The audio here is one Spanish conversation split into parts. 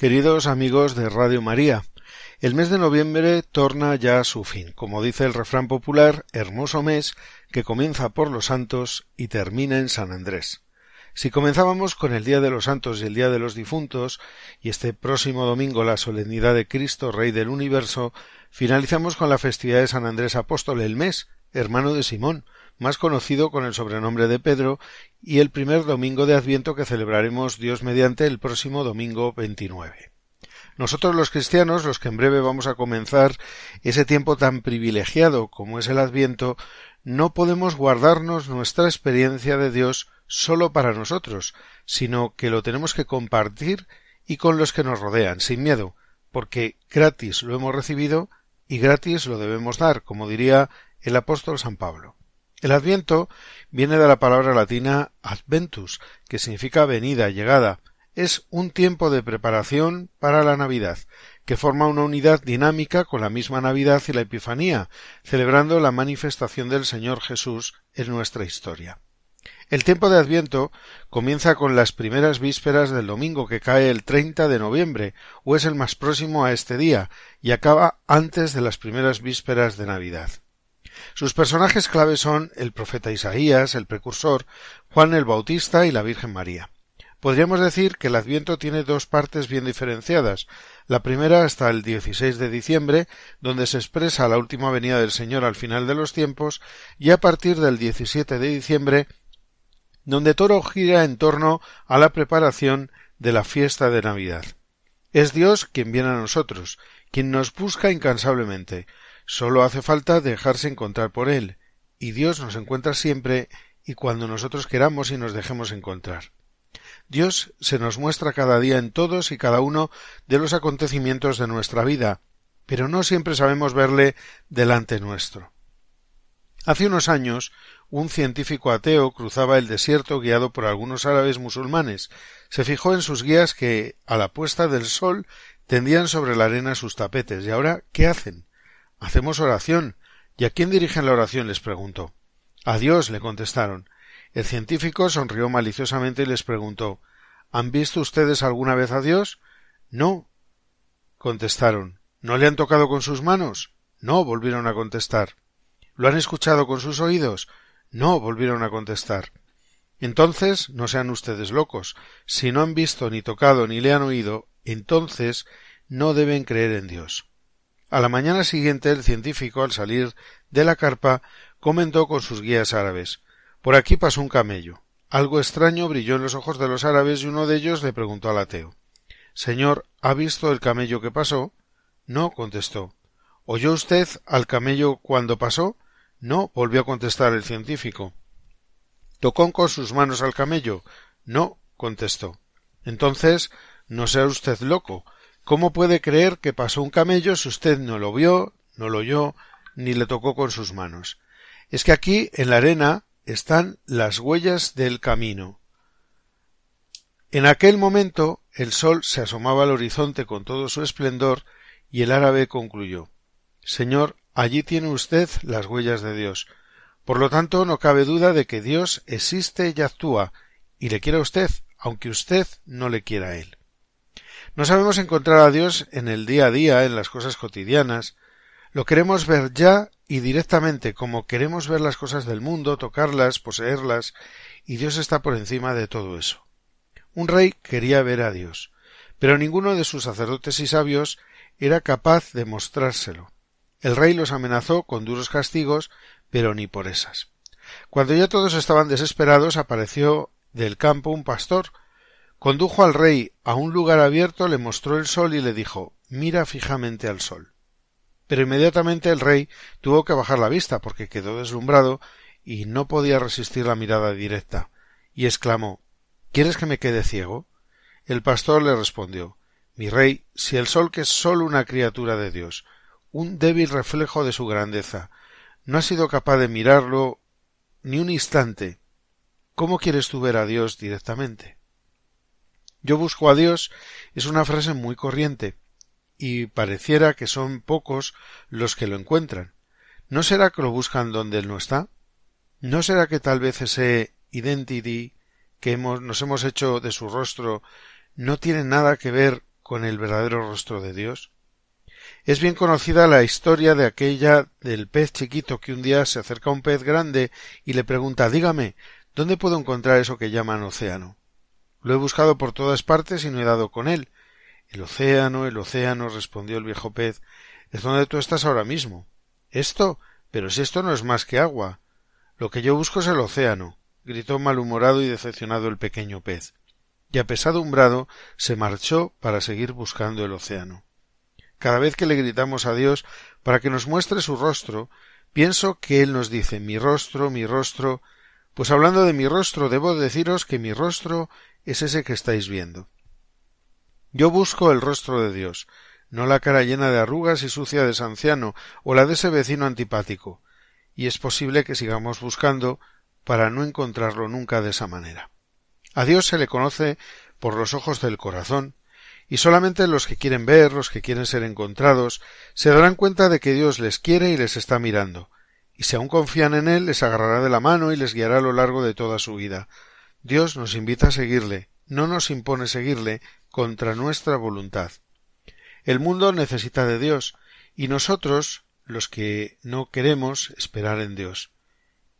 Queridos amigos de Radio María, el mes de noviembre torna ya a su fin, como dice el refrán popular, hermoso mes que comienza por los santos y termina en San Andrés. Si comenzábamos con el Día de los Santos y el Día de los Difuntos, y este próximo domingo la solemnidad de Cristo, Rey del Universo, finalizamos con la festividad de San Andrés Apóstol el mes, hermano de Simón, más conocido con el sobrenombre de Pedro, y el primer domingo de Adviento que celebraremos Dios mediante el próximo domingo 29. Nosotros los cristianos, los que en breve vamos a comenzar ese tiempo tan privilegiado como es el Adviento, no podemos guardarnos nuestra experiencia de Dios solo para nosotros, sino que lo tenemos que compartir y con los que nos rodean, sin miedo, porque gratis lo hemos recibido y gratis lo debemos dar, como diría el apóstol San Pablo. El Adviento viene de la palabra latina adventus, que significa venida, llegada. Es un tiempo de preparación para la Navidad, que forma una unidad dinámica con la misma Navidad y la Epifanía, celebrando la manifestación del Señor Jesús en nuestra historia. El tiempo de Adviento comienza con las primeras vísperas del domingo que cae el 30 de noviembre, o es el más próximo a este día, y acaba antes de las primeras vísperas de Navidad. Sus personajes clave son el profeta Isaías, el precursor, Juan el Bautista y la Virgen María. Podríamos decir que el Adviento tiene dos partes bien diferenciadas. La primera hasta el 16 de diciembre, donde se expresa la última venida del Señor al final de los tiempos, y a partir del 17 de diciembre, donde todo gira en torno a la preparación de la fiesta de Navidad. Es Dios quien viene a nosotros, quien nos busca incansablemente, Solo hace falta dejarse encontrar por Él, y Dios nos encuentra siempre y cuando nosotros queramos y nos dejemos encontrar. Dios se nos muestra cada día en todos y cada uno de los acontecimientos de nuestra vida, pero no siempre sabemos verle delante nuestro. Hace unos años, un científico ateo cruzaba el desierto guiado por algunos árabes musulmanes. Se fijó en sus guías que, a la puesta del sol, tendían sobre la arena sus tapetes. ¿Y ahora qué hacen? Hacemos oración. ¿Y a quién dirigen la oración? les preguntó. A Dios, le contestaron. El científico sonrió maliciosamente y les preguntó ¿Han visto ustedes alguna vez a Dios? No. contestaron. ¿No le han tocado con sus manos? No, volvieron a contestar. ¿Lo han escuchado con sus oídos? No, volvieron a contestar. Entonces no sean ustedes locos. Si no han visto ni tocado ni le han oído, entonces no deben creer en Dios. A la mañana siguiente el científico, al salir de la carpa, comentó con sus guías árabes Por aquí pasó un camello. Algo extraño brilló en los ojos de los árabes y uno de ellos le preguntó al ateo Señor, ¿ha visto el camello que pasó? No, contestó. ¿Oyó usted al camello cuando pasó? No, volvió a contestar el científico. ¿Tocó con sus manos al camello? No, contestó. Entonces, no sea usted loco. ¿Cómo puede creer que pasó un camello si usted no lo vio, no lo oyó, ni le tocó con sus manos? Es que aquí, en la arena, están las huellas del camino. En aquel momento el sol se asomaba al horizonte con todo su esplendor y el árabe concluyó Señor, allí tiene usted las huellas de Dios. Por lo tanto, no cabe duda de que Dios existe y actúa, y le quiere a usted, aunque usted no le quiera a él. No sabemos encontrar a Dios en el día a día, en las cosas cotidianas. Lo queremos ver ya y directamente, como queremos ver las cosas del mundo, tocarlas, poseerlas, y Dios está por encima de todo eso. Un rey quería ver a Dios, pero ninguno de sus sacerdotes y sabios era capaz de mostrárselo. El rey los amenazó con duros castigos, pero ni por esas. Cuando ya todos estaban desesperados, apareció del campo un pastor, condujo al rey a un lugar abierto, le mostró el sol y le dijo Mira fijamente al sol. Pero inmediatamente el rey tuvo que bajar la vista porque quedó deslumbrado y no podía resistir la mirada directa, y exclamó ¿Quieres que me quede ciego? El pastor le respondió Mi rey, si el sol que es sólo una criatura de Dios, un débil reflejo de su grandeza, no ha sido capaz de mirarlo ni un instante, ¿cómo quieres tú ver a Dios directamente? Yo busco a Dios es una frase muy corriente, y pareciera que son pocos los que lo encuentran. ¿No será que lo buscan donde Él no está? ¿No será que tal vez ese identity que nos hemos hecho de su rostro no tiene nada que ver con el verdadero rostro de Dios? Es bien conocida la historia de aquella del pez chiquito que un día se acerca a un pez grande y le pregunta Dígame, ¿dónde puedo encontrar eso que llaman océano? Lo he buscado por todas partes y no he dado con él. El océano, el océano, respondió el viejo pez, es donde tú estás ahora mismo. ¿Esto? Pero si esto no es más que agua. Lo que yo busco es el océano, gritó malhumorado y decepcionado el pequeño pez, y apesadumbrado se marchó para seguir buscando el océano. Cada vez que le gritamos a Dios para que nos muestre su rostro, pienso que Él nos dice mi rostro, mi rostro, pues hablando de mi rostro debo deciros que mi rostro es ese que estáis viendo. Yo busco el rostro de Dios, no la cara llena de arrugas y sucia de ese anciano o la de ese vecino antipático, y es posible que sigamos buscando para no encontrarlo nunca de esa manera. A Dios se le conoce por los ojos del corazón, y solamente los que quieren ver, los que quieren ser encontrados, se darán cuenta de que Dios les quiere y les está mirando, y si aún confían en Él, les agarrará de la mano y les guiará a lo largo de toda su vida. Dios nos invita a seguirle, no nos impone seguirle contra nuestra voluntad. El mundo necesita de Dios, y nosotros, los que no queremos, esperar en Dios.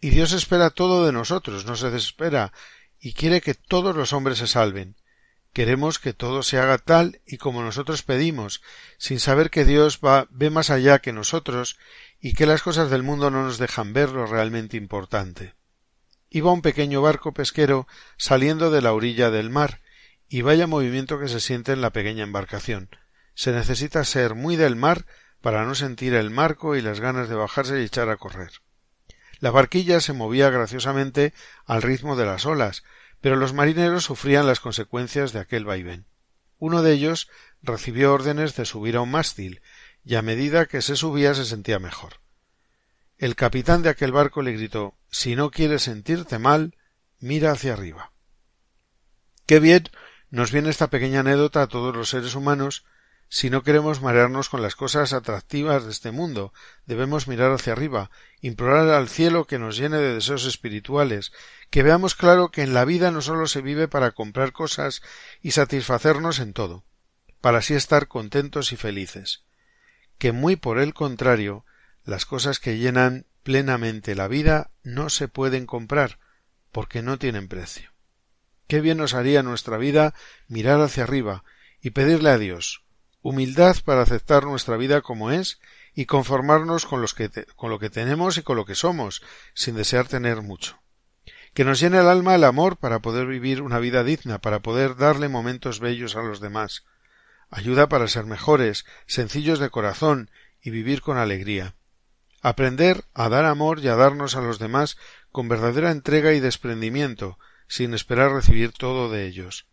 Y Dios espera todo de nosotros, no se desespera, y quiere que todos los hombres se salven. Queremos que todo se haga tal y como nosotros pedimos, sin saber que Dios va, ve más allá que nosotros y que las cosas del mundo no nos dejan ver lo realmente importante. Iba un pequeño barco pesquero saliendo de la orilla del mar, y vaya movimiento que se siente en la pequeña embarcación. Se necesita ser muy del mar para no sentir el marco y las ganas de bajarse y echar a correr. La barquilla se movía graciosamente al ritmo de las olas, pero los marineros sufrían las consecuencias de aquel vaivén. Uno de ellos recibió órdenes de subir a un mástil, y a medida que se subía se sentía mejor. El capitán de aquel barco le gritó Si no quieres sentirte mal, mira hacia arriba. Qué bien nos viene esta pequeña anécdota a todos los seres humanos si no queremos marearnos con las cosas atractivas de este mundo, debemos mirar hacia arriba, implorar al cielo que nos llene de deseos espirituales, que veamos claro que en la vida no sólo se vive para comprar cosas y satisfacernos en todo, para así estar contentos y felices, que muy por el contrario, las cosas que llenan plenamente la vida no se pueden comprar, porque no tienen precio. Qué bien nos haría nuestra vida mirar hacia arriba y pedirle a Dios humildad para aceptar nuestra vida como es y conformarnos con, los que con lo que tenemos y con lo que somos, sin desear tener mucho. Que nos llene el alma el amor para poder vivir una vida digna, para poder darle momentos bellos a los demás. Ayuda para ser mejores, sencillos de corazón y vivir con alegría. Aprender a dar amor y a darnos a los demás con verdadera entrega y desprendimiento, sin esperar recibir todo de ellos.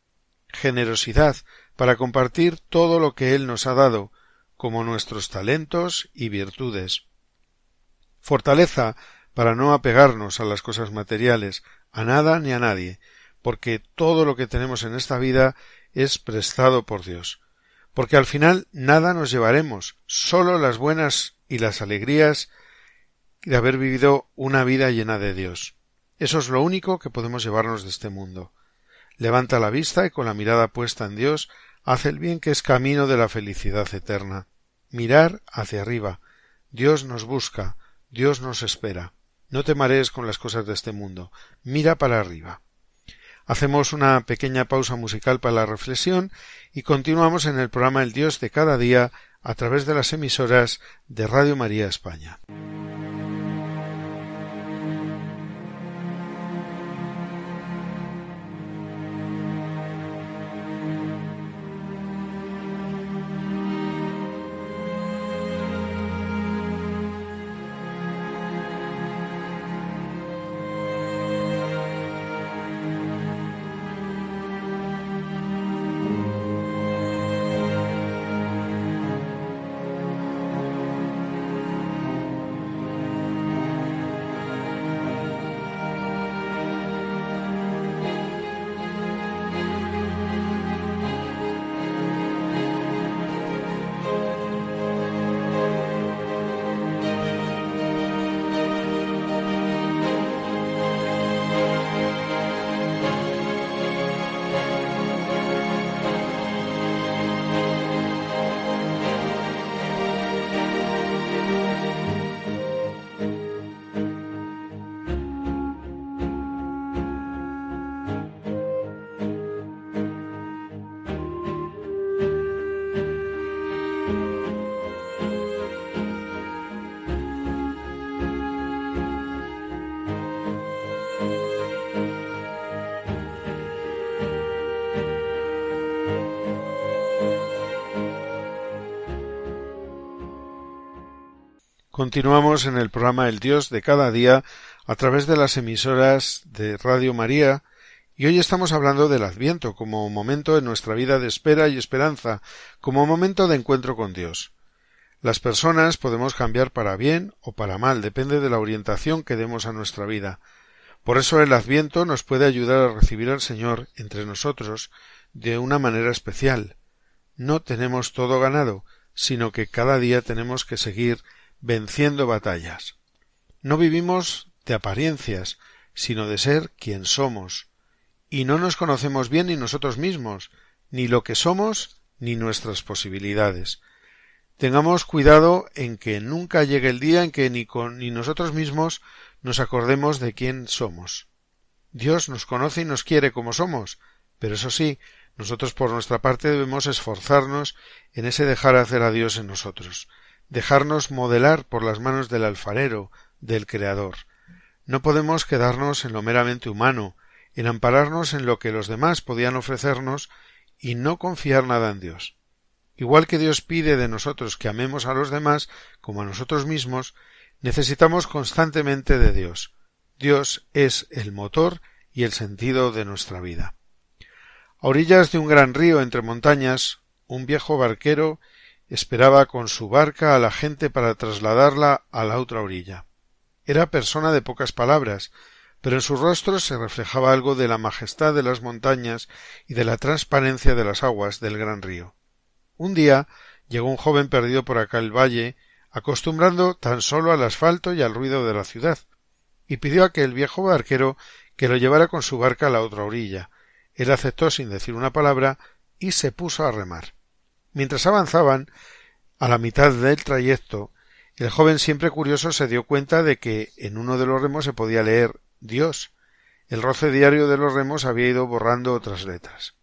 Generosidad para compartir todo lo que Él nos ha dado, como nuestros talentos y virtudes. Fortaleza para no apegarnos a las cosas materiales, a nada ni a nadie, porque todo lo que tenemos en esta vida es prestado por Dios. Porque al final nada nos llevaremos, sólo las buenas y las alegrías de haber vivido una vida llena de Dios. Eso es lo único que podemos llevarnos de este mundo. Levanta la vista y con la mirada puesta en Dios Haz el bien que es camino de la felicidad eterna. Mirar hacia arriba. Dios nos busca, Dios nos espera. No te marees con las cosas de este mundo. Mira para arriba. Hacemos una pequeña pausa musical para la reflexión y continuamos en el programa El Dios de cada día a través de las emisoras de Radio María España. Continuamos en el programa El Dios de cada día a través de las emisoras de Radio María y hoy estamos hablando del Adviento como momento en nuestra vida de espera y esperanza, como momento de encuentro con Dios. Las personas podemos cambiar para bien o para mal, depende de la orientación que demos a nuestra vida. Por eso el Adviento nos puede ayudar a recibir al Señor entre nosotros de una manera especial. No tenemos todo ganado, sino que cada día tenemos que seguir venciendo batallas. No vivimos de apariencias, sino de ser quien somos, y no nos conocemos bien ni nosotros mismos, ni lo que somos, ni nuestras posibilidades. Tengamos cuidado en que nunca llegue el día en que ni, con, ni nosotros mismos nos acordemos de quién somos. Dios nos conoce y nos quiere como somos, pero eso sí, nosotros por nuestra parte debemos esforzarnos en ese dejar hacer a Dios en nosotros dejarnos modelar por las manos del alfarero, del Creador. No podemos quedarnos en lo meramente humano, en ampararnos en lo que los demás podían ofrecernos y no confiar nada en Dios. Igual que Dios pide de nosotros que amemos a los demás como a nosotros mismos, necesitamos constantemente de Dios. Dios es el motor y el sentido de nuestra vida. A orillas de un gran río entre montañas, un viejo barquero esperaba con su barca a la gente para trasladarla a la otra orilla. Era persona de pocas palabras, pero en su rostro se reflejaba algo de la majestad de las montañas y de la transparencia de las aguas del gran río. Un día llegó un joven perdido por aquel valle, acostumbrando tan solo al asfalto y al ruido de la ciudad, y pidió a aquel viejo barquero que lo llevara con su barca a la otra orilla. Él aceptó sin decir una palabra y se puso a remar. Mientras avanzaban, a la mitad del trayecto, el joven siempre curioso se dio cuenta de que en uno de los remos se podía leer Dios. El roce diario de los remos había ido borrando otras letras.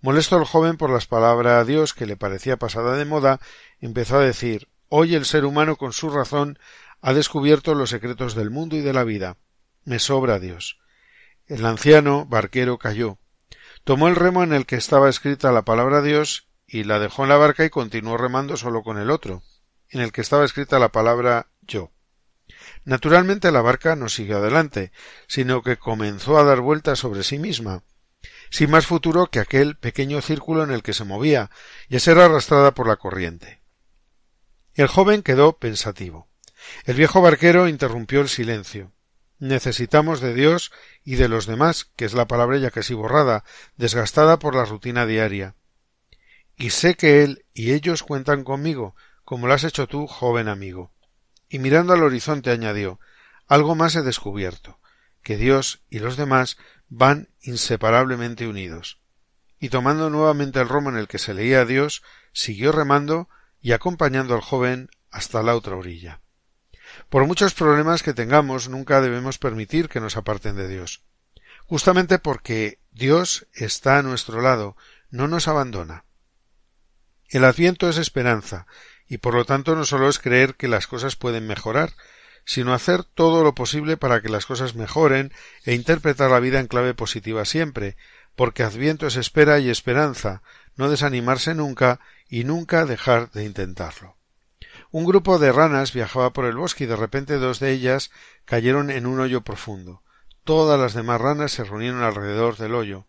Molesto el joven por las palabras Dios que le parecía pasada de moda, empezó a decir Hoy el ser humano con su razón ha descubierto los secretos del mundo y de la vida. Me sobra Dios. El anciano barquero cayó. Tomó el remo en el que estaba escrita la palabra Dios y la dejó en la barca y continuó remando solo con el otro, en el que estaba escrita la palabra yo. Naturalmente la barca no siguió adelante, sino que comenzó a dar vueltas sobre sí misma, sin más futuro que aquel pequeño círculo en el que se movía, y a ser arrastrada por la corriente. El joven quedó pensativo. El viejo barquero interrumpió el silencio. Necesitamos de Dios y de los demás, que es la palabra ya casi borrada, desgastada por la rutina diaria y sé que él y ellos cuentan conmigo, como lo has hecho tú, joven amigo. Y mirando al horizonte añadió algo más he descubierto, que Dios y los demás van inseparablemente unidos. Y tomando nuevamente el romo en el que se leía Dios, siguió remando y acompañando al joven hasta la otra orilla. Por muchos problemas que tengamos, nunca debemos permitir que nos aparten de Dios. Justamente porque Dios está a nuestro lado, no nos abandona. El adviento es esperanza, y por lo tanto no solo es creer que las cosas pueden mejorar, sino hacer todo lo posible para que las cosas mejoren e interpretar la vida en clave positiva siempre, porque adviento es espera y esperanza, no desanimarse nunca y nunca dejar de intentarlo. Un grupo de ranas viajaba por el bosque y de repente dos de ellas cayeron en un hoyo profundo. Todas las demás ranas se reunieron alrededor del hoyo.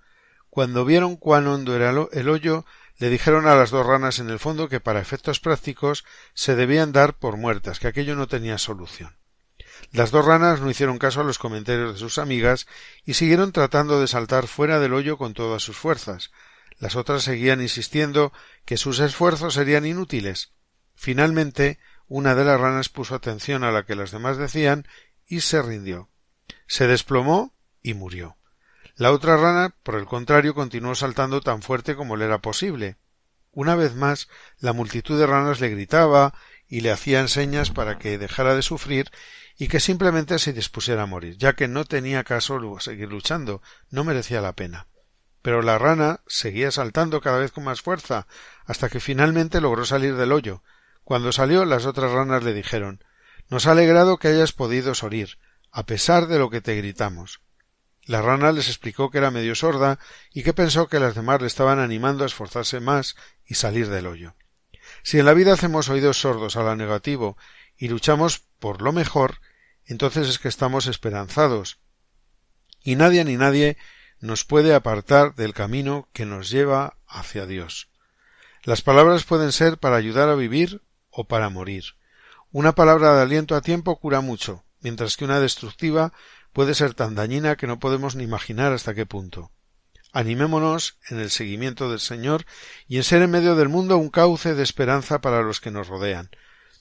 Cuando vieron cuán hondo era el hoyo, le dijeron a las dos ranas en el fondo que para efectos prácticos se debían dar por muertas, que aquello no tenía solución. Las dos ranas no hicieron caso a los comentarios de sus amigas y siguieron tratando de saltar fuera del hoyo con todas sus fuerzas. Las otras seguían insistiendo que sus esfuerzos serían inútiles. Finalmente, una de las ranas puso atención a la que las demás decían y se rindió. Se desplomó y murió. La otra rana, por el contrario, continuó saltando tan fuerte como le era posible. Una vez más, la multitud de ranas le gritaba y le hacían señas para que dejara de sufrir y que simplemente se dispusiera a morir, ya que no tenía caso seguir luchando, no merecía la pena. Pero la rana seguía saltando cada vez con más fuerza, hasta que finalmente logró salir del hoyo. Cuando salió, las otras ranas le dijeron Nos ha alegrado que hayas podido sorir, a pesar de lo que te gritamos. La rana les explicó que era medio sorda y que pensó que las demás le estaban animando a esforzarse más y salir del hoyo. Si en la vida hacemos oídos sordos a lo negativo y luchamos por lo mejor, entonces es que estamos esperanzados. Y nadie ni nadie nos puede apartar del camino que nos lleva hacia Dios. Las palabras pueden ser para ayudar a vivir o para morir. Una palabra de aliento a tiempo cura mucho, mientras que una destructiva puede ser tan dañina que no podemos ni imaginar hasta qué punto. Animémonos en el seguimiento del Señor y en ser en medio del mundo un cauce de esperanza para los que nos rodean.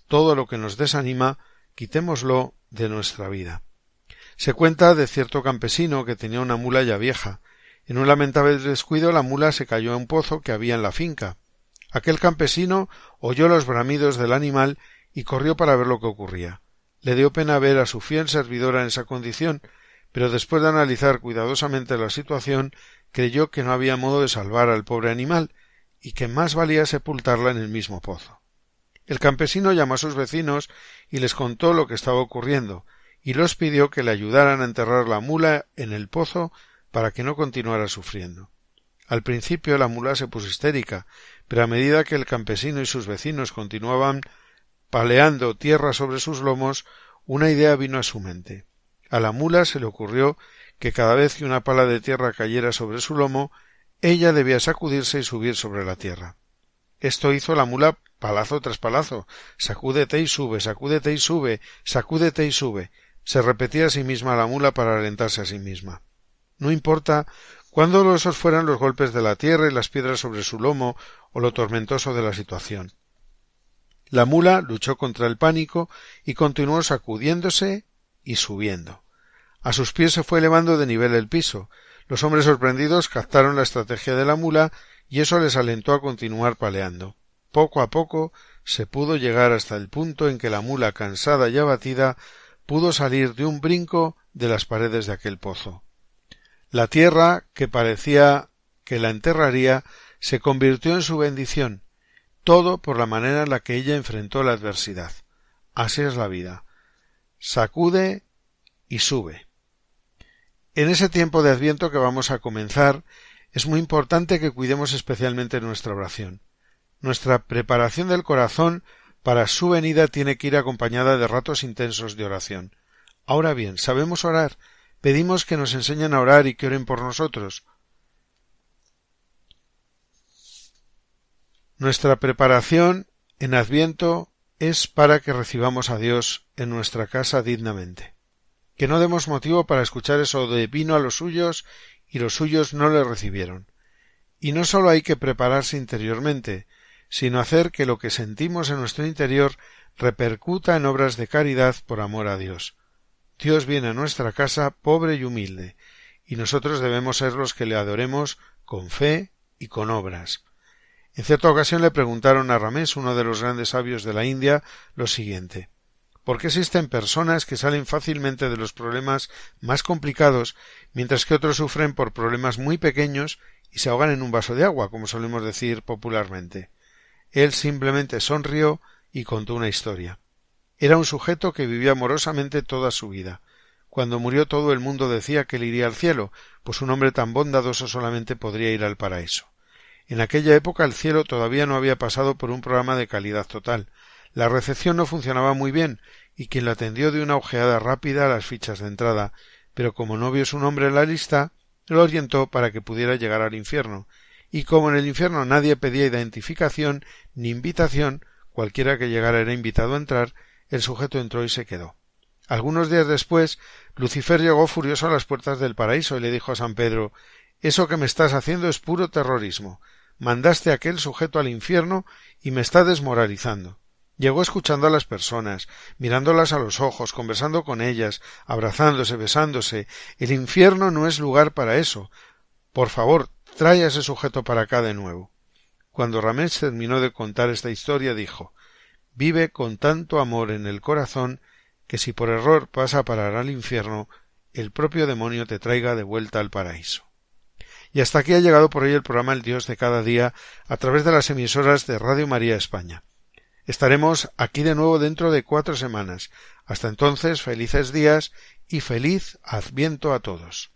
Todo lo que nos desanima, quitémoslo de nuestra vida. Se cuenta de cierto campesino que tenía una mula ya vieja. En un lamentable descuido la mula se cayó en un pozo que había en la finca. Aquel campesino oyó los bramidos del animal y corrió para ver lo que ocurría. Le dio pena ver a su fiel servidora en esa condición, pero después de analizar cuidadosamente la situación, creyó que no había modo de salvar al pobre animal y que más valía sepultarla en el mismo pozo. El campesino llamó a sus vecinos y les contó lo que estaba ocurriendo, y los pidió que le ayudaran a enterrar la mula en el pozo para que no continuara sufriendo. Al principio la mula se puso histérica, pero a medida que el campesino y sus vecinos continuaban paleando tierra sobre sus lomos, una idea vino a su mente. A la mula se le ocurrió que cada vez que una pala de tierra cayera sobre su lomo, ella debía sacudirse y subir sobre la tierra. Esto hizo la mula palazo tras palazo, sacúdete y sube, sacúdete y sube, sacúdete y sube. Se repetía a sí misma la mula para alentarse a sí misma. No importa cuán dolorosos fueran los golpes de la tierra y las piedras sobre su lomo o lo tormentoso de la situación. La mula luchó contra el pánico y continuó sacudiéndose y subiendo. A sus pies se fue elevando de nivel el piso. Los hombres sorprendidos captaron la estrategia de la mula y eso les alentó a continuar paleando. Poco a poco se pudo llegar hasta el punto en que la mula cansada y abatida pudo salir de un brinco de las paredes de aquel pozo. La tierra, que parecía que la enterraría, se convirtió en su bendición, todo por la manera en la que ella enfrentó la adversidad. Así es la vida. Sacude y sube. En ese tiempo de Adviento que vamos a comenzar, es muy importante que cuidemos especialmente nuestra oración. Nuestra preparación del corazón para su venida tiene que ir acompañada de ratos intensos de oración. Ahora bien, ¿sabemos orar? Pedimos que nos enseñen a orar y que oren por nosotros. Nuestra preparación en Adviento es para que recibamos a Dios en nuestra casa dignamente. Que no demos motivo para escuchar eso de vino a los suyos y los suyos no le recibieron. Y no sólo hay que prepararse interiormente, sino hacer que lo que sentimos en nuestro interior repercuta en obras de caridad por amor a Dios. Dios viene a nuestra casa pobre y humilde, y nosotros debemos ser los que le adoremos con fe y con obras. En cierta ocasión le preguntaron a Ramés, uno de los grandes sabios de la India, lo siguiente ¿Por qué existen personas que salen fácilmente de los problemas más complicados, mientras que otros sufren por problemas muy pequeños y se ahogan en un vaso de agua, como solemos decir popularmente? Él simplemente sonrió y contó una historia. Era un sujeto que vivía amorosamente toda su vida. Cuando murió todo el mundo decía que él iría al cielo, pues un hombre tan bondadoso solamente podría ir al paraíso. En aquella época el cielo todavía no había pasado por un programa de calidad total. La recepción no funcionaba muy bien, y quien lo atendió dio una ojeada rápida a las fichas de entrada, pero como no vio su nombre en la lista, lo orientó para que pudiera llegar al infierno, y como en el infierno nadie pedía identificación ni invitación, cualquiera que llegara era invitado a entrar, el sujeto entró y se quedó. Algunos días después, Lucifer llegó furioso a las puertas del paraíso y le dijo a San Pedro Eso que me estás haciendo es puro terrorismo. Mandaste a aquel sujeto al infierno y me está desmoralizando. Llegó escuchando a las personas, mirándolas a los ojos, conversando con ellas, abrazándose, besándose. El infierno no es lugar para eso. Por favor, trae a ese sujeto para acá de nuevo. Cuando Ramés terminó de contar esta historia, dijo Vive con tanto amor en el corazón que si por error pasa a parar al infierno, el propio demonio te traiga de vuelta al paraíso. Y hasta aquí ha llegado por hoy el programa El Dios de cada día a través de las emisoras de Radio María España. Estaremos aquí de nuevo dentro de cuatro semanas. Hasta entonces, felices días y feliz adviento a todos.